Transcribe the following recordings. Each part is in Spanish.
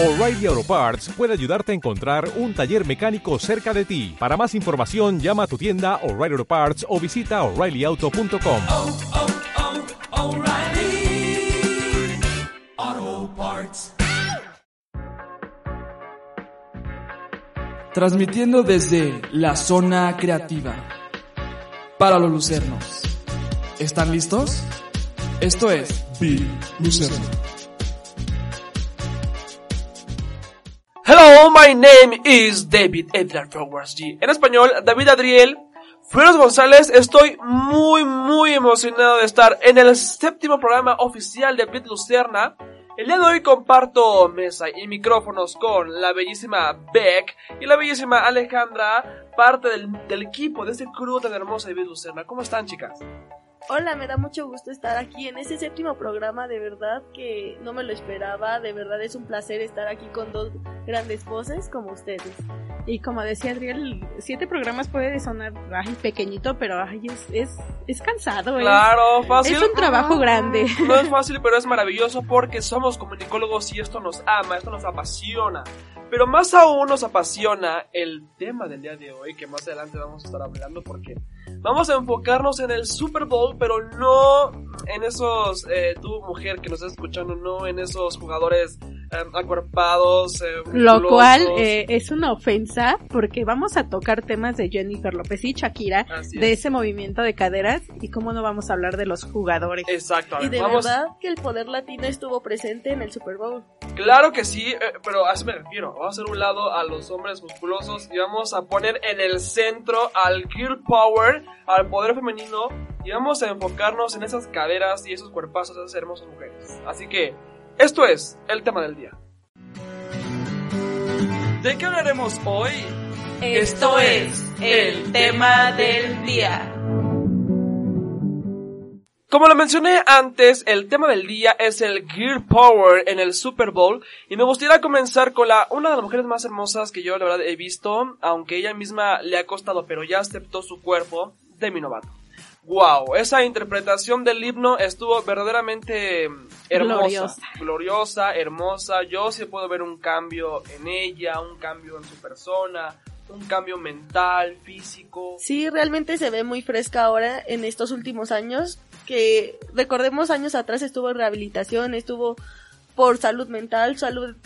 O'Reilly Auto Parts puede ayudarte a encontrar un taller mecánico cerca de ti. Para más información, llama a tu tienda O'Reilly Auto Parts o visita oreillyauto.com. oh, oh, Parts. Transmitiendo desde la zona creativa. Para los lucernos. ¿Están listos? Esto es Big Lucerno. Hello, my name is David Edgar Flowers G. En español, David Adriel Flores González. Estoy muy, muy emocionado de estar en el séptimo programa oficial de Bit Lucerna. El día de hoy comparto mesa y micrófonos con la bellísima Beck y la bellísima Alejandra, parte del, del equipo de este crew tan hermoso de Bit Lucerna. ¿Cómo están, chicas? Hola, me da mucho gusto estar aquí en este séptimo programa, de verdad que no me lo esperaba, de verdad es un placer estar aquí con dos grandes voces como ustedes. Y como decía Adriel, siete programas puede sonar ay, pequeñito, pero ay, es, es, es cansado. es- Claro, fácil. Es un trabajo grande. No es fácil, pero es maravilloso porque somos comunicólogos y esto nos ama, esto nos apasiona. Pero más aún nos apasiona el tema del día de hoy, que más adelante vamos a estar hablando porque vamos a enfocarnos en el Super Bowl, pero no en esos, eh, tú mujer que nos estás escuchando, no en esos jugadores eh, acuerpados. eh, Lo musculosos. cual eh, es una ofensa porque vamos a tocar temas de Jennifer López y Shakira, Así de es. ese movimiento de caderas y cómo no vamos a hablar de los jugadores. Exacto, a Y de vamos. verdad que el poder latino estuvo presente en el Super Bowl. Claro que sí, eh, pero a eso me refiero. Vamos a hacer un lado a los hombres musculosos y vamos a poner en el centro al girl power, al poder femenino y vamos a enfocarnos en esas caderas y esos cuerpazos de esas hermosas mujeres. Así que, esto es el tema del día. ¿De qué hablaremos hoy? Esto es el tema del día. Como lo mencioné antes, el tema del día es el Gear Power en el Super Bowl y me gustaría comenzar con la una de las mujeres más hermosas que yo la verdad he visto, aunque ella misma le ha costado, pero ya aceptó su cuerpo, Demi Lovato. Wow, esa interpretación del himno estuvo verdaderamente mm, hermosa, Gloriosa. gloriosa, hermosa. Yo sí puedo ver un cambio en ella, un cambio en su persona, un cambio mental, físico. Sí, realmente se ve muy fresca ahora en estos últimos años, que recordemos años atrás estuvo en rehabilitación, estuvo por salud mental, salud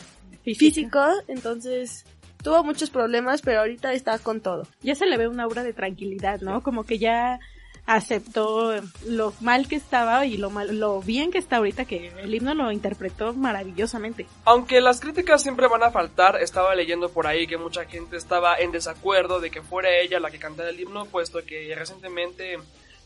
física, entonces tuvo muchos problemas, pero ahorita está con todo. Ya se le ve una aura de tranquilidad, ¿no? Como que ya aceptó lo mal que estaba y lo mal, lo bien que está ahorita que el himno lo interpretó maravillosamente. Aunque las críticas siempre van a faltar, estaba leyendo por ahí que mucha gente estaba en desacuerdo de que fuera ella la que cantara el himno, puesto que recientemente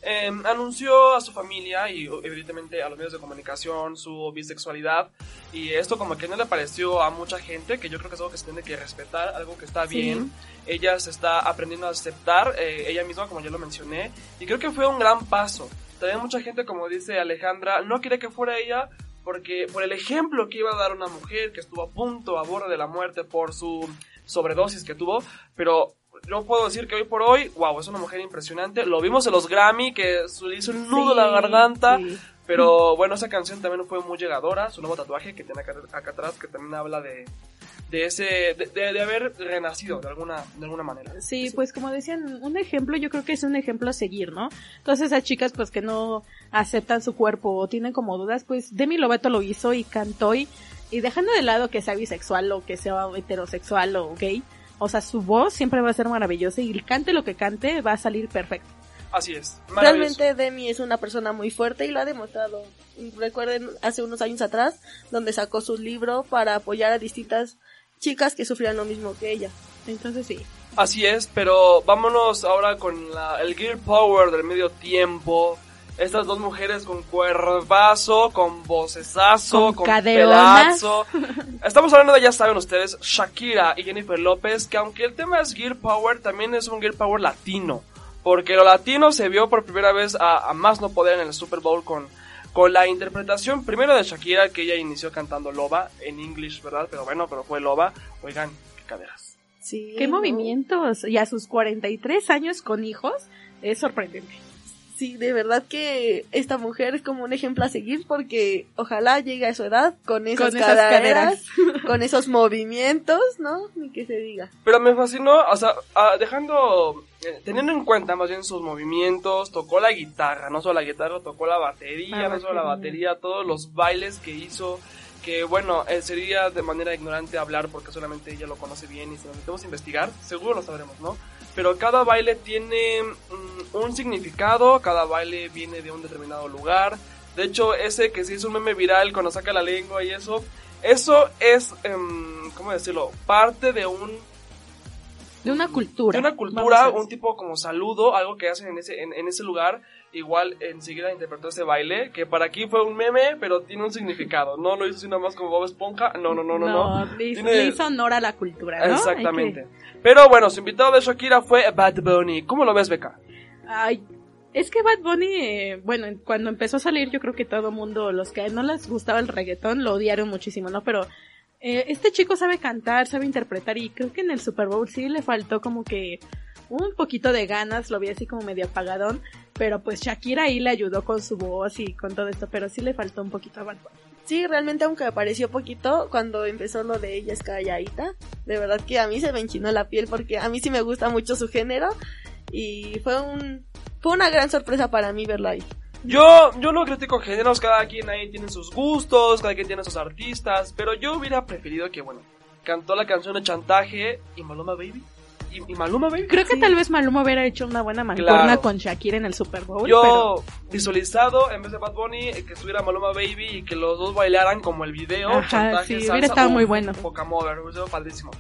eh, anunció a su familia y evidentemente a los medios de comunicación su bisexualidad y esto como que no le pareció a mucha gente, que yo creo que es algo que se tiene que respetar, algo que está Sí. bien. Ella se está aprendiendo a aceptar, eh, ella misma como ya lo mencioné, y creo que fue un gran paso. También mucha gente, como dice Alejandra, no quería que fuera ella porque por el ejemplo que iba a dar una mujer que estuvo a punto, a borde de la muerte por su sobredosis que tuvo, pero yo puedo decir que hoy por hoy, wow, es una mujer impresionante. Lo vimos en los Grammy, que se le hizo un nudo en la Sí, garganta, sí. pero bueno, esa canción también fue muy llegadora, su nuevo tatuaje que tiene acá, acá atrás, que también habla de, de ese, de, de- de haber renacido de alguna, de alguna manera. Sí, pues como decían, un ejemplo, yo creo que es un ejemplo a seguir, ¿no? Todas esas chicas pues que no aceptan su cuerpo o tienen como dudas, pues Demi Lovato lo hizo y cantó y, y dejando de lado que sea bisexual o que sea heterosexual o gay, o sea, su voz siempre va a ser maravillosa y cante lo que cante va a salir perfecto. Así es. Realmente Demi es una persona muy fuerte y lo ha demostrado. Recuerden hace unos años atrás, donde sacó su libro para apoyar a distintas chicas que sufrían lo mismo que ella. Entonces sí. Así es, pero vámonos ahora con la- el Gear Power del medio tiempo. Estas dos mujeres con cuervazo, con vocesazo, Con con, pelazo. Estamos hablando de, ya saben ustedes, Shakira y Jennifer López, que aunque el tema es Gear Power, también es un Gear Power latino. Porque lo latino se vio por primera vez a, a más no poder en el Super Bowl con, con la interpretación primero de Shakira, que ella inició cantando Loba, en English, ¿verdad? Pero bueno, pero fue Loba. Oigan, qué caderas. Sí, ¿Qué ¿no? movimientos? Y a sus 43 años con hijos, es sorprendente. Sí, de verdad que esta mujer es como un ejemplo a seguir porque ojalá llegue a su edad con esas, Con esas caderas, con esos movimientos, ¿no? Ni que se diga. Pero me fascinó, o sea, ah, dejando, eh, teniendo en cuenta más bien sus movimientos, tocó la guitarra, no solo la guitarra, tocó la batería, no solo la batería. batería, todos los bailes que hizo, que bueno, eh, sería de manera ignorante hablar porque solamente ella lo conoce bien y si nos metemos a investigar, seguro lo sabremos, ¿no? Pero cada baile tiene mm, un significado, cada baile viene de un determinado lugar. De hecho, ese que se hizo un meme viral cuando saca la lengua y eso, eso es, em, ¿cómo decirlo? Parte de un De una cultura. de una cultura, un tipo como saludo, algo que hacen en ese, en, en ese lugar. Igual enseguida interpretó ese baile, que para aquí fue un meme, pero tiene un significado. No lo hizo así nomás como Bob Esponja. No, no, no, no, no. le, hizo- Tiene- le hizo honor a la cultura, ¿no? Exactamente. Pero bueno, su invitado de Shakira fue Bad Bunny. ¿Cómo lo ves, Beca? Ay, es que Bad Bunny, eh, bueno, cuando empezó a salir, yo creo que todo mundo, los que no les gustaba el reggaetón, lo odiaron muchísimo, ¿no? Pero eh, este chico sabe cantar, sabe interpretar y creo que en el Super Bowl sí le faltó como que un poquito de ganas, lo vi así como medio apagadón, pero pues Shakira ahí le ayudó con su voz y con todo esto, pero sí le faltó un poquito a Bad. Sí, realmente aunque apareció poquito cuando empezó lo de ella es calladita, de verdad que a mí se me enchinó la piel porque a mí sí me gusta mucho su género y fue un fue una gran sorpresa para mí verlo ahí. Yo, yo no critico géneros, cada quien ahí tiene sus gustos, cada quien tiene sus artistas, pero yo hubiera preferido que, bueno, cantó la canción de chantaje y Maluma Baby. ¿Y, y Maluma Baby? Creo que tal vez Maluma hubiera hecho una buena mancuerna Claro. con Shakira en el Super Bowl, Yo pero visualizado en vez de Bad Bunny que estuviera Maluma Baby y que los dos bailaran como el video, Ajá, chantaje, sí, salsa, hubiera estado uf, muy bueno. Poca mover, hubiera sido padrísimo.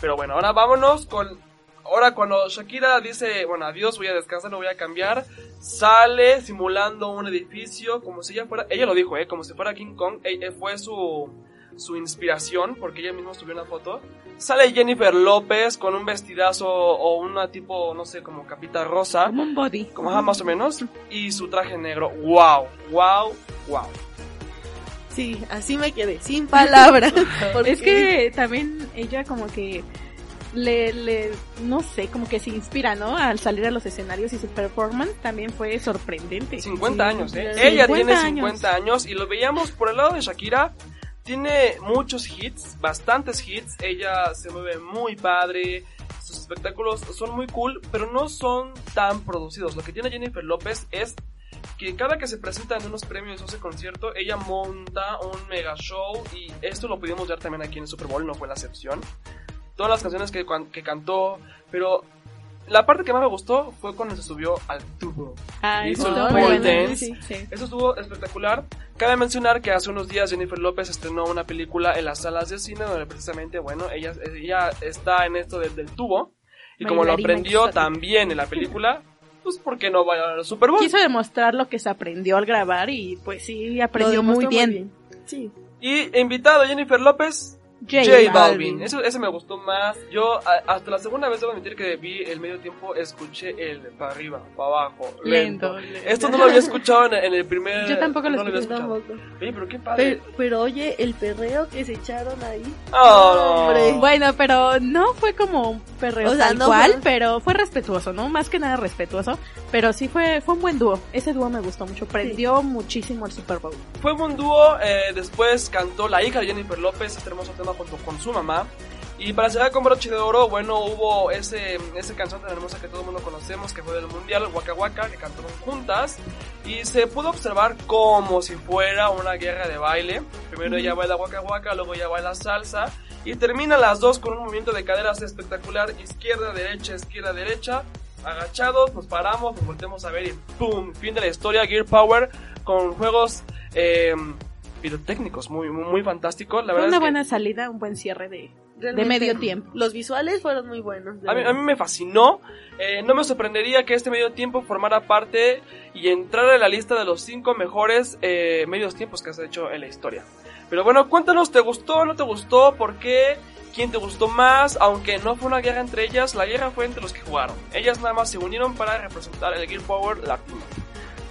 Pero bueno, ahora vámonos con ahora cuando Shakira dice, bueno, adiós, voy a descansar, no voy a cambiar, sale simulando un edificio como si ella fuera, ella lo dijo, eh, como si fuera King Kong, eh, eh, fue su su inspiración, porque ella misma subió una foto. Sale Jennifer López con un vestidazo o una tipo, no sé, como capita rosa como un body. como ajá, más o menos, y su traje negro. ¡Wow! ¡Wow! ¡Wow! Sí, así me quedé, sin palabras. Es que también ella como que le, le, no sé, como que se inspira, ¿no? Al salir a los escenarios y su performance también fue sorprendente. 50 Sí, años, ¿eh? Ella 50 tiene años. 50 años y lo veíamos por el lado de Shakira. Tiene muchos hits, bastantes hits. Ella se mueve muy padre. Sus espectáculos son muy cool, pero no son tan producidos. Lo que tiene Jennifer López es que cada que se presenta en unos premios o ese concierto, ella monta un mega show y esto lo pudimos ver también aquí en el Super Bowl, no fue la excepción. Todas las canciones que, que cantó, pero la parte que más me gustó fue cuando se subió al tubo. Ah, Hizo eso el estuvo pole muy bueno. dance. Sí, sí. Eso estuvo espectacular. Cabe mencionar que hace unos días Jennifer López estrenó una película en las salas de cine donde precisamente, bueno, ella, ella está en esto del, del tubo. Y como lo aprendió también en la película, pues ¿por qué no vaya al Super Bowl? Quiso demostrar lo que se aprendió al grabar y pues sí, aprendió demostró muy bien. Sí. Y invitado Jennifer López, J J Balvin. Balvin. Eso, ese me gustó más. Yo a- hasta la segunda vez debo admitir que vi el medio tiempo, escuché el para arriba, para abajo, lento. Lento, lento. Esto no lo había escuchado en, en el primer. Yo tampoco lo no había escuché escuchado. Tampoco. Oye, pero qué padre. Pero, pero oye, el perreo que se echaron ahí. Oh, hombre. Bueno, pero no fue como un perreo O sea, tal no cual, fue- pero fue respetuoso, ¿no? Más que nada respetuoso, pero sí fue fue un buen dúo. Ese dúo me gustó mucho, prendió muchísimo el Super Bowl. Fue un dúo, eh, después cantó la hija de Jennifer López, este hermoso tema junto con su mamá. Y para cerrar con broche de oro, bueno, hubo ese, ese canción tan hermosa que todo el mundo conocemos, que fue del mundial, Waka Waka, que cantaron juntas. Y se pudo observar como si fuera una guerra de baile. Primero ella baila Waka Waka, luego ella baila salsa. Y terminan las dos con un movimiento de caderas espectacular, izquierda, derecha, izquierda, derecha. Agachados, nos paramos, nos volteamos a ver y ¡pum! Fin de la historia, Gear Power, con juegos... Eh, pirotécnicos muy, muy, muy fantásticos. La Fue verdad una es que buena salida, un buen cierre de, de medio tiempo. Los visuales fueron muy buenos. a mí, a mí me fascinó. Eh, no me sorprendería que este medio tiempo formara parte y entrara en la lista de los cinco mejores eh, medios tiempos que se ha hecho en la historia. Pero bueno, cuéntanos, ¿te gustó no te gustó? ¿Por qué? ¿Quién te gustó más? Aunque no fue una guerra entre ellas, la guerra fue entre los que jugaron. Ellas nada más se unieron para representar el Gear Power latino.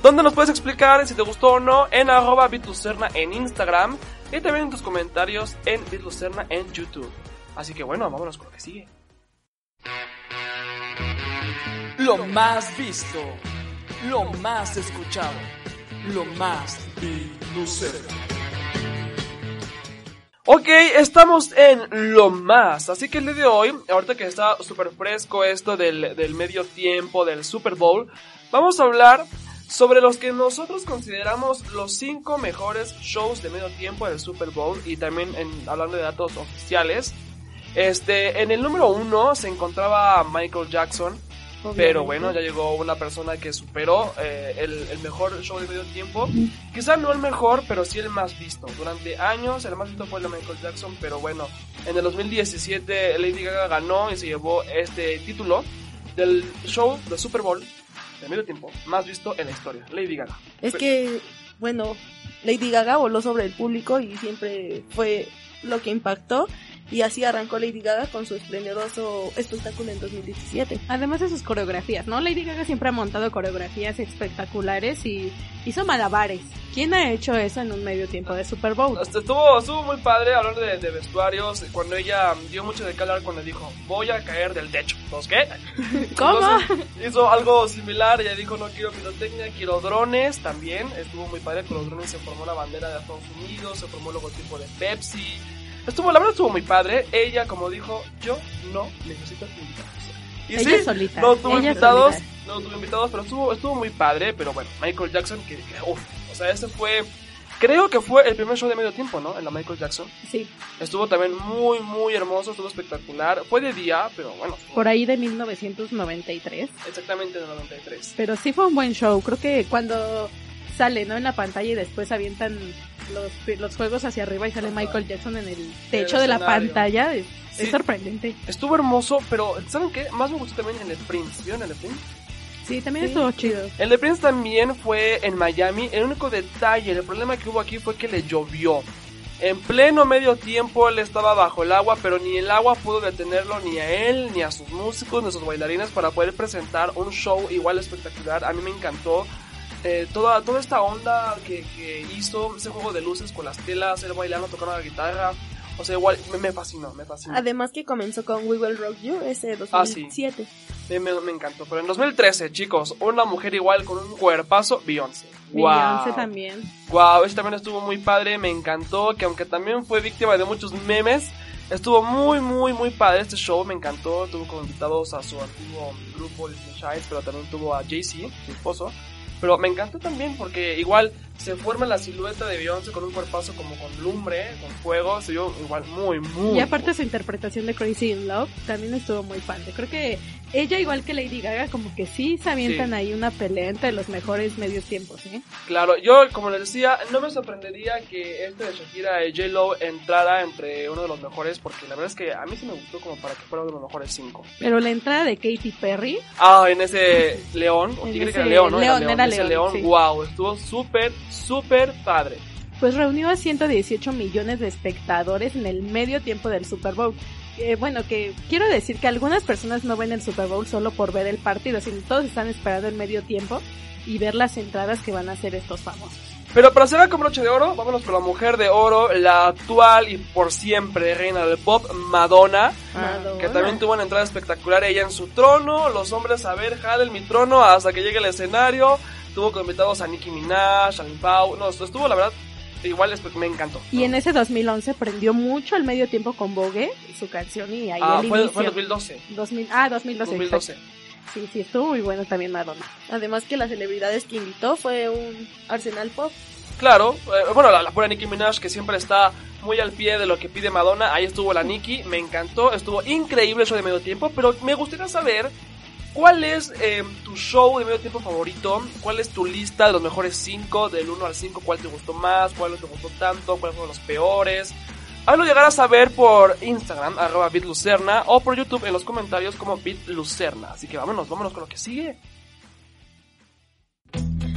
¿Dónde nos puedes explicar si te gustó o no? En arroba bitlucerna en Instagram y también en tus comentarios en bitlucerna en YouTube. Así que bueno, vámonos con lo que sigue. Lo más visto. lo más escuchado, lo más Lucero. Ok, estamos en lo más. Así que el día de hoy, ahorita que está súper fresco esto del, del medio tiempo del Super Bowl, vamos a hablar sobre los que nosotros consideramos los cinco mejores shows de medio tiempo del Super Bowl y también en, hablando de datos oficiales. Este, en el número uno se encontraba Michael Jackson, pero bueno, ya llegó una persona que superó eh, el, el mejor show de medio tiempo. Quizá no el mejor, pero sí el más visto. Durante años el más visto fue el de Michael Jackson, pero bueno, en el 2017 Lady Gaga ganó y se llevó este título del show de Super Bowl de medio tiempo más visto en la historia. Lady Gaga. Es que, bueno, Lady Gaga voló sobre el público y siempre fue lo que impactó. Y así arrancó Lady Gaga con su esplendoroso espectáculo en 2017. Además de sus coreografías, ¿no? Lady Gaga siempre ha montado coreografías espectaculares y hizo malabares. ¿Quién ha hecho eso en un medio tiempo de Super Bowl? Estuvo, estuvo muy padre hablar de, de vestuarios cuando ella dio mucho de calar cuando dijo voy a caer del techo. ¿Los qué? ¿Cómo? Entonces, hizo algo similar, ella dijo no quiero pirotecnia, quiero drones también. Estuvo muy padre con los drones, se formó la bandera de Estados Unidos, se formó el logotipo de Pepsi. Estuvo, la verdad estuvo muy padre. Ella como dijo, yo no necesito invitados. Y Ella sí, solita, no tuvo invitados, solita. no tuvo invitados, pero estuvo, estuvo muy padre. Pero bueno, Michael Jackson, que, que uff, o sea, ese fue, creo que fue el primer show de medio tiempo, ¿no? En la Michael Jackson. Sí, Estuvo también muy, muy hermoso, estuvo espectacular. Fue de día, pero bueno, estuvo por ahí de 1993. exactamente en el 93. Pero sí fue un buen show. Creo que cuando sale, ¿no? En la pantalla y después avientan los, los juegos hacia arriba y sale Michael Jackson en el techo de la pantalla. Es, es Sí. sorprendente. Estuvo hermoso, pero ¿saben qué? Más me gustó también en el Prince. ¿Vieron el de Prince? Sí, también Sí. estuvo chido. El de Prince también fue en Miami. El único detalle, el problema que hubo aquí fue que le llovió. En pleno medio tiempo él estaba bajo el agua, pero ni el agua pudo detenerlo ni a él, ni a sus músicos, ni a sus bailarines para poder presentar un show igual espectacular. A mí me encantó eh, toda, toda esta onda que, que hizo, ese juego de luces con las telas, él bailando, tocando la guitarra. O sea, igual me, me fascinó, me fascinó. Además que comenzó con We Will Rock You ese Ah, sí. 2007. Me, me- me encantó. Pero en 2013, chicos, una mujer igual con un cuerpazo, Beyoncé. Beyoncé Wow. también. Wow, ese también estuvo muy padre, me encantó, que aunque también fue víctima de muchos memes, estuvo muy, muy, muy padre este show, me encantó, tuvo como invitados a su antiguo grupo Disney Childs, pero también tuvo a Jay-Z, su esposo, pero me encantó también porque igual se forma la silueta de Beyoncé con un cuerpazo como con lumbre, con fuego, se vio igual muy, muy... Y aparte su interpretación de Crazy in Love también estuvo muy padre. Creo que ella, igual que Lady Gaga, como que sí se avientan Sí. ahí una pelea entre los mejores medios tiempos, ¿eh? Claro, yo como les decía, no me sorprendería que este de Shakira y J-Lo entrara entre uno de los mejores, porque la verdad es que a mí sí me gustó como para que fuera uno de los mejores cinco. Pero la entrada de Katy Perry, Ah, en ese león, o En tigre que ese era león, ¿no? león, era ese león, león, sí. wow, estuvo súper, súper padre. pues reunió a 118 millones de espectadores en el medio tiempo del Super Bowl. Eh, bueno, que quiero decir que algunas personas no ven el Super Bowl solo por ver el partido, sino todos están esperando el medio tiempo y ver las entradas que van a hacer estos famosos. Pero para cerrar con broche de oro, vámonos con la mujer de oro, la actual y por siempre reina del pop, Madonna. Madonna. Que también tuvo una entrada espectacular ella en su trono, los hombres a ver, jalen mi trono hasta que llegue el escenario. Tuvo invitados a Nicki Minaj, a Pau, no, estuvo la verdad, igual espe- me encantó. Y en ese 2011 prendió mucho el medio tiempo con Vogue, su canción, y ahí Ah, el fue, inicio. fue en 2012. 2000, ah, 2012. 2012. exacto. Sí, sí, estuvo muy bueno también Madonna. Además que las celebridades que invitó fue un Arsenal Pop. Claro, eh, bueno, la, la pura Nicki Minaj que siempre está muy al pie de lo que pide Madonna. Ahí estuvo la Nicki, me encantó, estuvo increíble el show de medio tiempo, pero me gustaría saber cuál es eh, tu show de medio tiempo favorito, cuál es tu lista de los mejores 5, del 1 al 5, cuál te gustó más, cuál no te gustó tanto, cuáles fueron los peores. Hazlo llegar a saber por Instagram, arroba bitlucerna, o por YouTube en los comentarios como bitlucerna. Así que vámonos, vámonos con lo que sigue.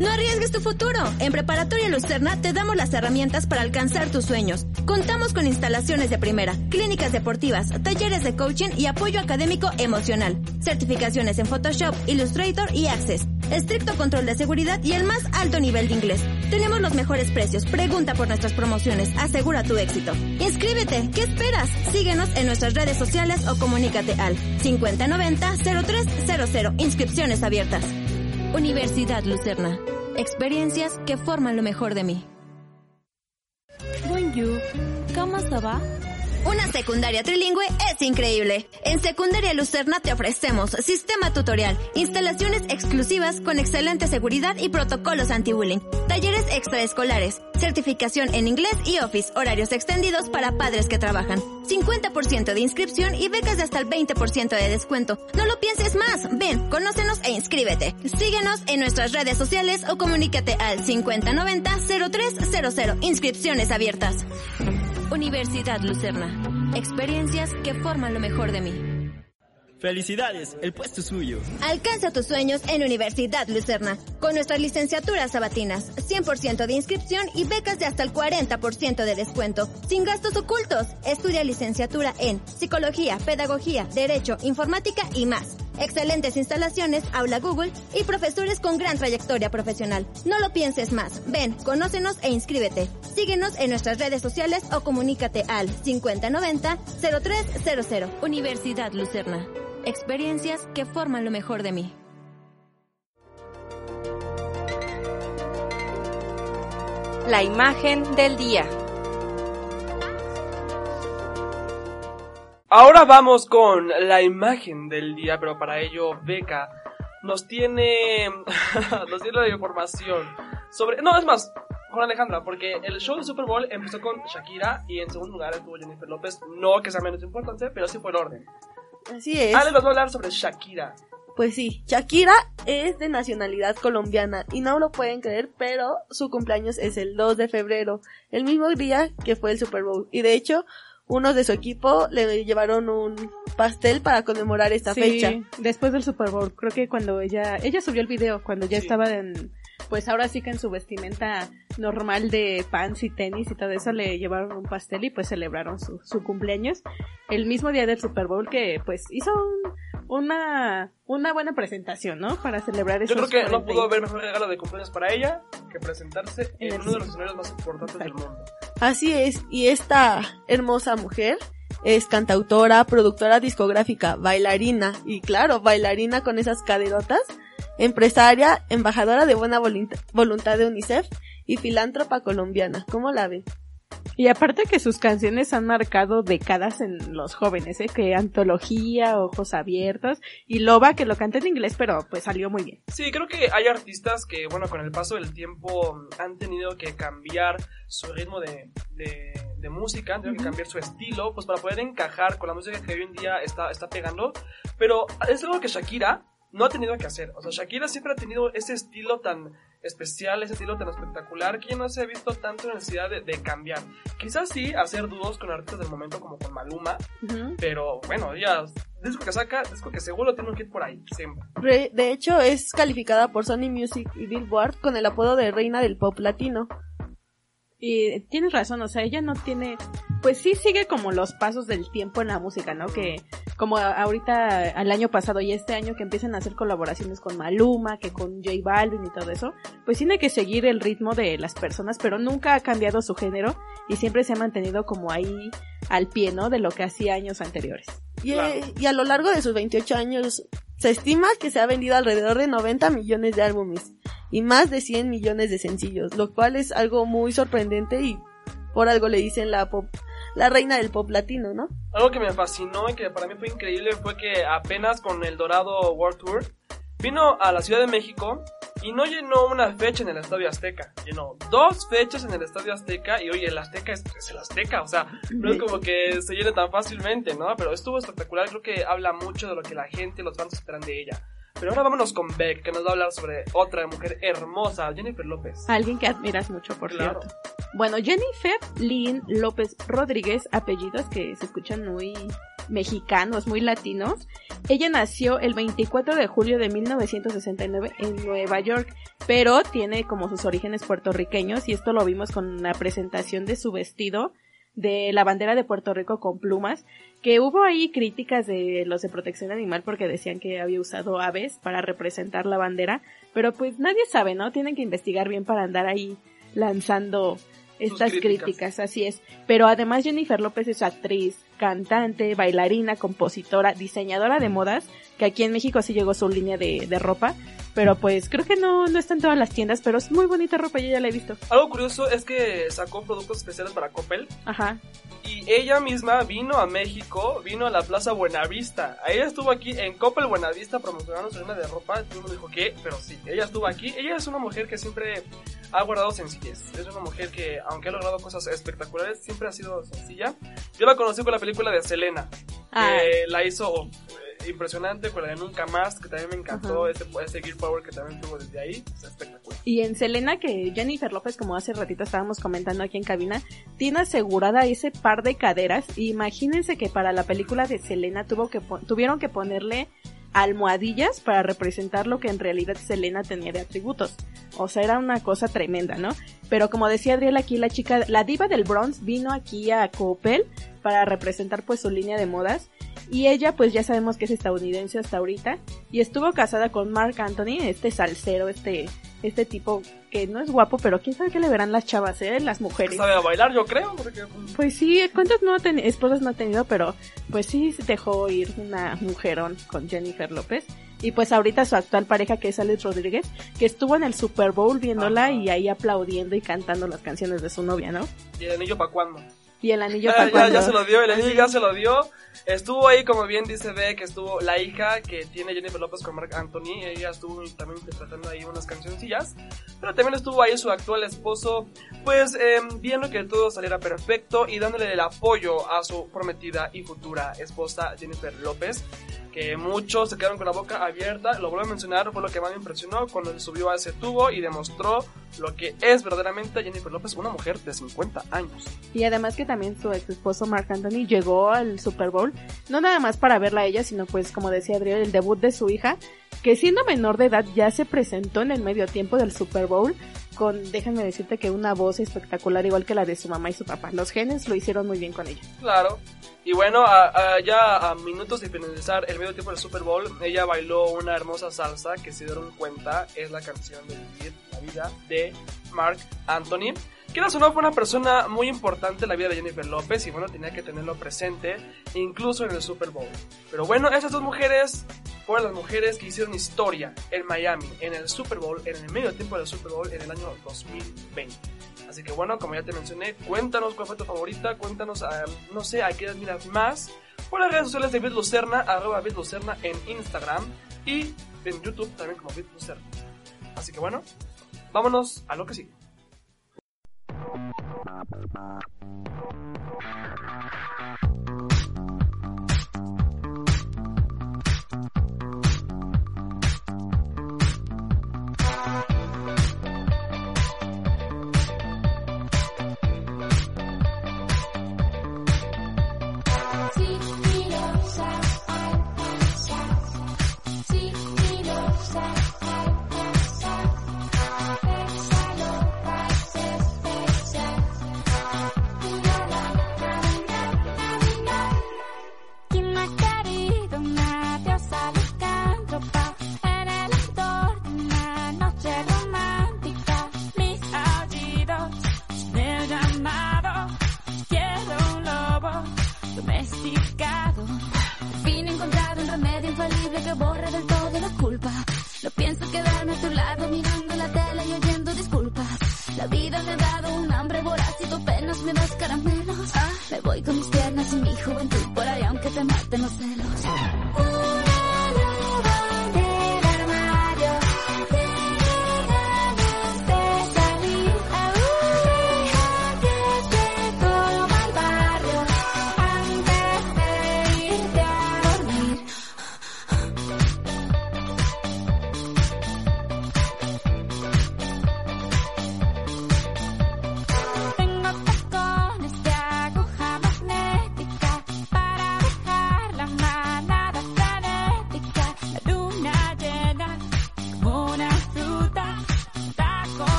No arriesgues tu futuro. En Preparatoria Lucerna te damos las herramientas para alcanzar tus sueños. Contamos con instalaciones de primera, clínicas deportivas, talleres de coaching y apoyo académico emocional, certificaciones en Photoshop, Illustrator y Access, estricto control de seguridad y el más alto nivel de inglés. Tenemos los mejores precios. Pregunta por nuestras promociones. Asegura tu éxito. Inscríbete. ¿Qué esperas? Síguenos en nuestras redes sociales o comunícate al 5090-0300. Inscripciones abiertas. Universidad Lucerna. Experiencias que forman lo mejor de mí. ¿Cómo? Una secundaria trilingüe es increíble. En Secundaria Lucerna te ofrecemos sistema tutorial, instalaciones exclusivas con excelente seguridad y protocolos anti-bullying, talleres extraescolares, certificación en inglés y Office, horarios extendidos para padres que trabajan, 50% de inscripción y becas de hasta el 20% de descuento. No lo pienses más. Ven, conócenos e inscríbete. Síguenos en nuestras redes sociales o comunícate al 5090-0300. Inscripciones abiertas. Universidad Lucerna. Experiencias que forman lo mejor de mí. Felicidades, el puesto es suyo. Alcanza tus sueños en Universidad Lucerna, con nuestras licenciaturas sabatinas, 100% de inscripción y becas de hasta el 40% de descuento, sin gastos ocultos. Estudia licenciatura en Psicología, Pedagogía, Derecho, Informática y más. Excelentes instalaciones, aula Google y profesores con gran trayectoria profesional. No lo pienses más. Ven, conócenos e inscríbete. Síguenos en nuestras redes sociales o comunícate al 5090-0300. Universidad Lucerna. Experiencias que forman lo mejor de mí. La imagen del día. Ahora vamos con la imagen del día, pero para ello Beca nos tiene nos tiene la información sobre no es más con Alejandra porque el show de Super Bowl empezó con Shakira y en segundo lugar estuvo Jennifer López no que sea menos importante pero sí fue el orden Así es. Ale nos va a hablar sobre Shakira Pues sí, Shakira es de nacionalidad colombiana y no lo pueden creer, pero su cumpleaños es el 2 de febrero, el mismo día que fue el Super Bowl. Y de hecho, unos de su equipo le llevaron un pastel para conmemorar esta Sí, fecha. después del Super Bowl, creo que cuando ella, ella subió el video, cuando ya Sí. estaba en, pues ahora sí que en su vestimenta normal de pants y tenis y todo eso, le llevaron un pastel y pues celebraron su, su cumpleaños. El mismo día del Super Bowl que pues hizo un- una, una buena presentación, ¿no? Para celebrar yo creo que no 40 y- pudo haber mejor regalo de cumpleaños para ella que presentarse en En el uno de los escenarios más importantes del mundo Así es, y esta hermosa mujer es cantautora, productora discográfica, bailarina, y claro, bailarina con esas caderotas, empresaria, embajadora de buena volunta- voluntad de UNICEF y filántropa colombiana. ¿Cómo la ven? Y aparte que sus canciones han marcado décadas en los jóvenes, ¿eh? Que Antología, Ojos Abiertos y Loba que lo canta en inglés, pero pues salió muy bien. Sí, creo que hay artistas que, bueno, con el paso del tiempo han tenido que cambiar su ritmo de, de, de música, han tenido que cambiar su estilo, pues para poder encajar con la música que hoy en día está, está pegando. Pero es algo que Shakira no ha tenido que hacer. O sea, Shakira siempre ha tenido ese estilo tan especial, ese estilo tan espectacular, que no se ha visto tanto necesidad de, de cambiar. Quizás sí hacer dúos con artistas del momento como con Maluma, pero bueno, ya, disco que saca, disco que seguro tiene un hit por ahí, siempre. Re- de hecho, es calificada por Sony Music y Billboard con el apodo de Reina del Pop Latino. Y tienes razón, o sea, ella no tiene, pues sí sigue como los pasos del tiempo en la música, ¿no? Que como ahorita, al año pasado y este año que empiezan a hacer colaboraciones con Maluma, que con J Balvin y todo eso, pues tiene que seguir el ritmo de las personas, pero nunca ha cambiado su género y siempre se ha mantenido como ahí al pie, ¿no? De lo que hacía años anteriores. Y, Claro. eh, y a lo largo de sus 28 años, se estima que se ha vendido alrededor de 90 millones de álbumes y más de 100 millones de sencillos, lo cual es algo muy sorprendente y por algo le dicen la pop, la reina del pop latino, ¿no? Algo que me fascinó y que para mí fue increíble fue que apenas con el Dorado World Tour vino a la Ciudad de México y no llenó una fecha en el Estadio Azteca, llenó dos fechas en el Estadio Azteca y oye, el Azteca es, es el Azteca, o sea, no es como que se llene tan fácilmente, ¿no? Pero estuvo espectacular, creo que habla mucho de lo que la gente los fans esperan de ella. Pero ahora vámonos con Beck, que nos va a hablar sobre otra mujer hermosa, Jennifer López. Alguien que admiras mucho, por Claro. cierto. Bueno, Jennifer Lynn López Rodríguez, apellidos que se escuchan muy mexicanos, muy latinos. Ella nació el 24 de julio de 1969 en Nueva York, pero tiene como sus orígenes puertorriqueños y esto lo vimos con la presentación de su vestido de la bandera de Puerto Rico con plumas, que hubo ahí críticas de los de protección animal porque decían que había usado aves para representar la bandera, pero pues nadie sabe, ¿no? Tienen que investigar bien para andar ahí lanzando estas críticas. críticas. así es. Pero además Jennifer López es actriz, cantante, bailarina, compositora, diseñadora de modas, que aquí en México sí llegó su línea de, de ropa, pero pues creo que no, no está en todas las tiendas, pero es muy bonita ropa, yo ya la he visto. Algo curioso es que sacó productos especiales para Coppel Ajá. y ella misma vino a México, vino a la Plaza Buenavista. Ella estuvo aquí en Coppel Buenavista promocionando su línea de ropa. Todo el mundo dijo que, pero sí, ella estuvo aquí. Ella es una mujer que siempre ha guardado sencillez. Es una mujer que, aunque ha logrado cosas espectaculares, siempre ha sido sencilla. Yo la conocí con la película de Selena, Ah. que la hizo eh, impresionante con la de Nunca Más, que también me encantó. Ese, ese Gear Power que también tuvo desde ahí. Es espectacular. Y en Selena, que Jennifer López, como hace ratito estábamos comentando aquí en cabina, tiene asegurada ese par de caderas. Imagínense que para la película de Selena tuvo que tuvieron que ponerle almohadillas para representar lo que en realidad Selena tenía de atributos. O sea, era una cosa tremenda, ¿no? Pero como decía Adriel aquí, la chica, la diva del Bronx vino aquí a Coppel para representar pues su línea de modas. Y ella pues ya sabemos que es estadounidense hasta ahorita. Y estuvo casada con Mark Anthony, este salsero, este, este tipo que no es guapo, pero quién sabe qué le verán las chavas, ¿eh? Las mujeres. Sabe a bailar, yo creo, porque mm, Pues sí, ¿cuántas no ha teni- esposas no ha tenido? Pero pues sí se dejó ir una mujerón con Jennifer López. Y pues ahorita su actual pareja que es Alex Rodríguez, que estuvo en el Super Bowl viéndola Ajá. y ahí aplaudiendo y cantando las canciones de su novia, ¿no? ¿y el anillo para cuándo? Y el anillo Ya, para ya, ya se lo dio, el anillo ya se lo dio. Estuvo ahí, como bien dice B, que estuvo la hija que tiene Jennifer López con Mark Anthony. Ella estuvo también interpretando ahí unas cancioncillas. Pero también estuvo ahí su actual esposo, pues eh, viendo que todo saliera perfecto y dándole el apoyo a su prometida y futura esposa Jennifer López. Que muchos se quedaron con la boca abierta. Lo vuelvo a mencionar, fue lo que más me impresionó cuando se subió a ese tubo y demostró lo que es verdaderamente Jennifer López, una mujer de 50 años. Y además que también su ex esposo Mark Anthony llegó al Super Bowl, no nada más para verla a ella, sino pues como decía Adriel, el debut de su hija, que siendo menor de edad ya se presentó en el medio tiempo del Super Bowl con, déjenme decirte que una voz espectacular igual que la de su mamá y su papá. Los genes lo hicieron muy bien con ella. Claro. Y bueno, a- ya a minutos de finalizar el medio tiempo del Super Bowl, ella bailó una hermosa salsa que se dieron cuenta es la canción de Vivir la vida de Mark Anthony. Quieras o no, fue una persona muy importante en la vida de Jennifer López y bueno, tenía que tenerlo presente, incluso en el Super Bowl. Pero bueno, esas dos mujeres fueron las mujeres que hicieron historia en Miami, en el Super Bowl, en el medio tiempo del Super Bowl en el año 2020. Así que bueno, como ya te mencioné, cuéntanos cuál fue tu favorita, cuéntanos, ah, no sé, a qué admiras más, por las redes sociales de Bit Lucerna, arroba Bit Lucerna en Instagram y en YouTube también como Bit Lucerna. Así que bueno, vámonos a lo que sigue. ¿Quién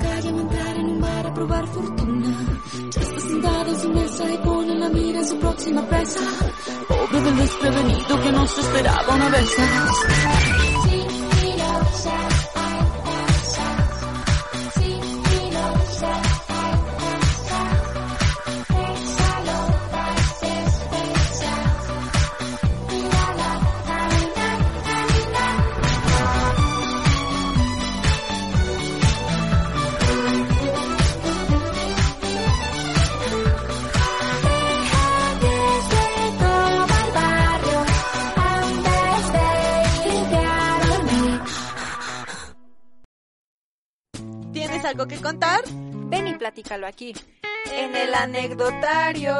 calle o entrar en un bar a probar fortuna. Ya está sentado en su mesa y pone la mira en su próxima presa. Pobre del desprevenido que no se esperaba una vez Desde ¿Tienes algo que contar? Ven y platícalo aquí. En el anecdotario.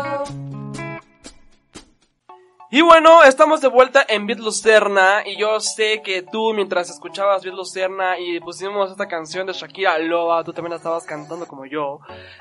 Y bueno, estamos de vuelta en Beat Lucerna y yo sé que tú mientras escuchabas Beat Lucerna y pusimos esta canción de Shakira Loa, tú también la estabas cantando como yo,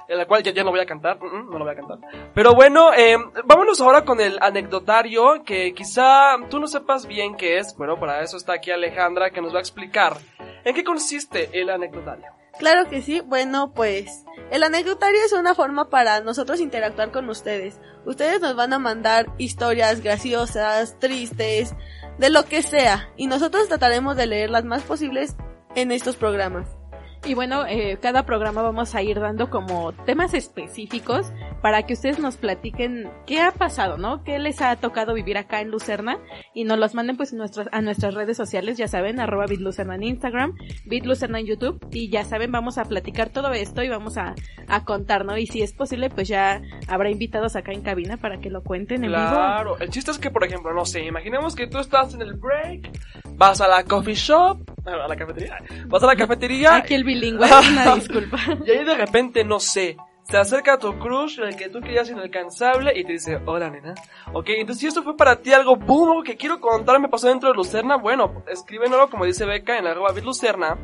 en la cual ya, ya no voy a cantar, mm, mm, no lo voy a cantar. Pero bueno, eh, vámonos ahora con el anecdotario que quizá tú no sepas bien qué es, pero para eso está aquí Alejandra que nos va a explicar en qué consiste el anecdotario. Claro que sí. Bueno, pues el anecdotario es una forma para nosotros interactuar con ustedes. Ustedes nos van a mandar historias graciosas, tristes, de lo que sea. Y nosotros trataremos de leer las más posibles en estos programas. Y bueno, eh, cada programa vamos a ir dando como temas específicos para que ustedes nos platiquen qué ha pasado, ¿no? ¿Qué les ha tocado vivir acá en Lucerna? Y nos los manden pues nuestras, a nuestras redes sociales, ya saben, arroba bitlucerna en Instagram, bitlucerna en YouTube. Y ya saben, vamos a platicar todo esto y vamos a, a contar, ¿no? Y si es posible, pues ya habrá invitados acá en cabina para que lo cuenten en vivo. Claro, el chiste es que, por ejemplo, no sé, imaginemos que tú estás en el break, vas a la coffee shop, a la cafetería, vas a la cafetería. Aquí el bilingüe, una disculpa. Y ahí de repente, no sé, se acerca a tu crush, el que tú querías inalcanzable, y te dice, hola nena. Ok, entonces si esto fue para ti algo boom, algo que quiero contar, me pasó dentro de Lucerna, bueno, escríbenoslo como dice Beca en arroba Lucerna.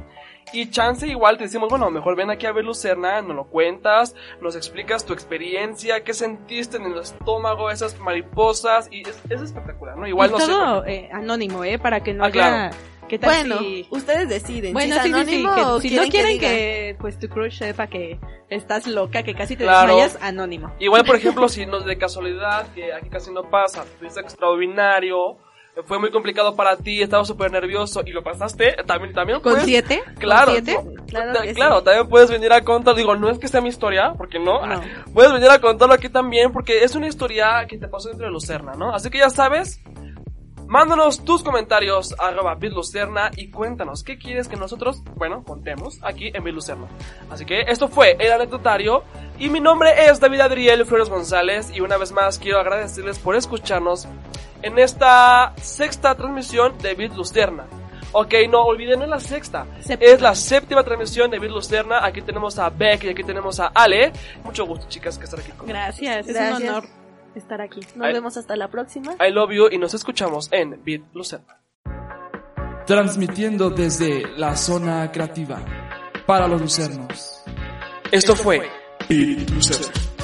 Y chance igual te decimos, bueno, mejor ven aquí a ver Lucerna, nos lo cuentas, nos explicas tu experiencia, qué sentiste en el estómago, esas mariposas, y es, es espectacular, ¿no? Igual y no sé. todo eh, anónimo, ¿eh? Para que no Ah, haya... claro. ¿Qué tal Bueno, si- ustedes deciden. Bueno, si es sí, sí, que si no quieren diga. que pues tu crush sepa que estás loca, que casi te Claro. desmayas, anónimo. Igual, por ejemplo, si nos de casualidad, que aquí casi no pasa, fuiste extraordinario, fue muy complicado para ti, estabas súper nervioso y lo pasaste, también, también ¿Con puedes- siete? Claro, ¿Con siete? no, Claro que sí. claro, también puedes venir a contar, digo, no es que sea mi historia, porque no, No. puedes venir a contarlo aquí también, porque es una historia que te pasó dentro de Lucerna, ¿no? Así que ya sabes, mándanos tus comentarios arroba bitlucerna y cuéntanos qué quieres que nosotros, bueno, contemos aquí en Bitlucerna. Así que esto fue el anecdotario y mi nombre es David Adriel Flores González y una vez más quiero agradecerles por escucharnos en esta sexta transmisión de Bit Lucerna. Ok, no olviden, no es la sexta, Séptima. es la séptima transmisión de Bit Lucerna. Aquí tenemos a Beck y aquí tenemos a Ale. Mucho gusto, chicas, que estar aquí conmigo. Gracias, es Gracias. un honor estar aquí. Nos vemos hasta la próxima. I love you y nos escuchamos en Bit Lucerna. Transmitiendo desde la zona creativa para los lucernos. Esto fue Beat Lucerna.